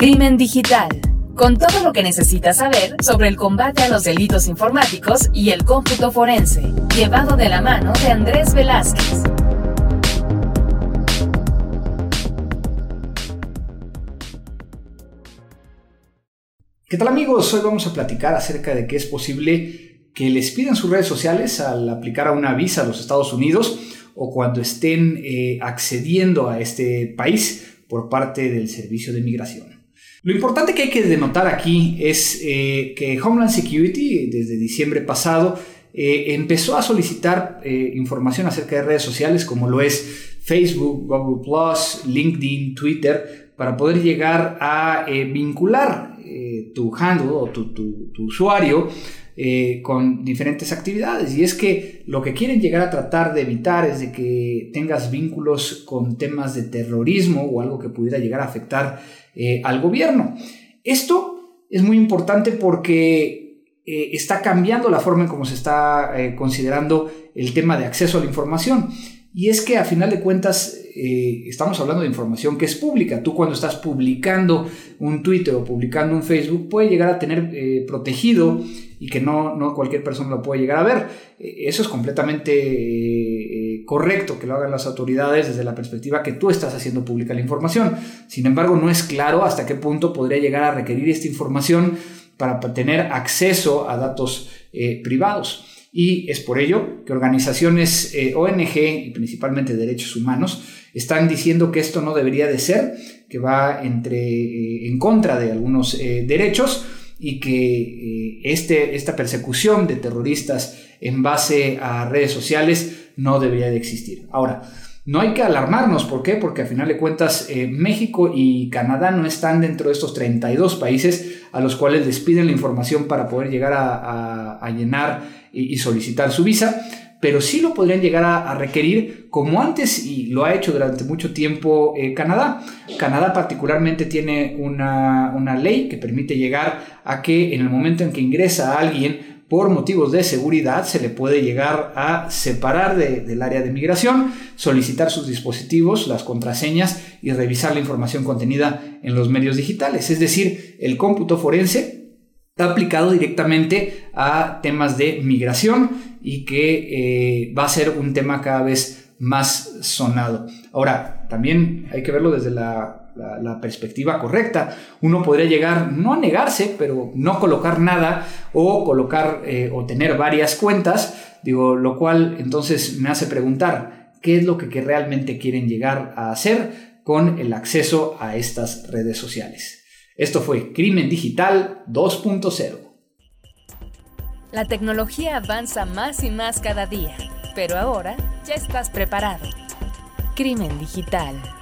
Crimen Digital, con todo lo que necesitas saber sobre el combate a los delitos informáticos y el cómputo forense, llevado de la mano de Andrés Velázquez. ¿Qué tal amigos? Hoy vamos a platicar acerca de que es posible que les pidan sus redes sociales al aplicar a una visa a los Estados Unidos o cuando estén eh, accediendo a este país por parte del Servicio de Migración. Lo importante que hay que denotar aquí es eh, que Homeland Security desde diciembre pasado eh, empezó a solicitar eh, información acerca de redes sociales como lo es Facebook, Google ⁇ LinkedIn, Twitter, para poder llegar a vincular tu handle o tu usuario con diferentes actividades. Y es que lo que quieren llegar a tratar de evitar es de que tengas vínculos con temas de terrorismo o algo que pudiera llegar a afectar eh, al gobierno. Esto es muy importante porque eh, está cambiando la forma en cómo se está eh, considerando el tema de acceso a la información. Y es que a final de cuentas estamos hablando de información que es pública. Tú cuando estás publicando un Twitter o publicando un Facebook puede llegar a tener protegido y que no, no cualquier persona lo puede llegar a ver. eso es completamente correcto que lo hagan las autoridades desde la perspectiva que tú estás haciendo pública la información. Sin embargo, no es claro hasta qué punto podría llegar a requerir esta información para tener acceso a datos eh, privados. Y es por ello que organizaciones eh, ONG y principalmente derechos humanos están diciendo que esto no debería de ser, que va entre, eh, en contra de algunos derechos y que este, esta persecución de terroristas en base a redes sociales no debería de existir. Ahora, no hay que alarmarnos, ¿por qué? Porque a final de cuentas eh, México y Canadá no están dentro de estos 32 países a los cuales les piden la información para poder llegar a, llenar y, solicitar su visa, pero sí lo podrían llegar a, requerir como antes y lo ha hecho durante mucho tiempo eh, Canadá. Canadá particularmente tiene una, una ley que permite llegar a que en el momento en que ingresa alguien por motivos de seguridad se le puede llegar a separar del área de migración, solicitar sus dispositivos, las contraseñas y revisar la información contenida en los medios digitales. Es decir, el cómputo forense está aplicado directamente a temas de migración y que eh, va a ser un tema cada vez más sonado. Ahora, también hay que verlo desde la perspectiva correcta. Uno podría llegar, no a negarse, pero no colocar nada o colocar eh, o tener varias cuentas, digo, lo cual entonces me hace preguntar, ¿qué es lo que, realmente quieren llegar a hacer con el acceso a estas redes sociales? Esto fue Crimen Digital 2.0. La tecnología avanza más y más cada día, pero ahora ya estás preparado. Crimen Digital.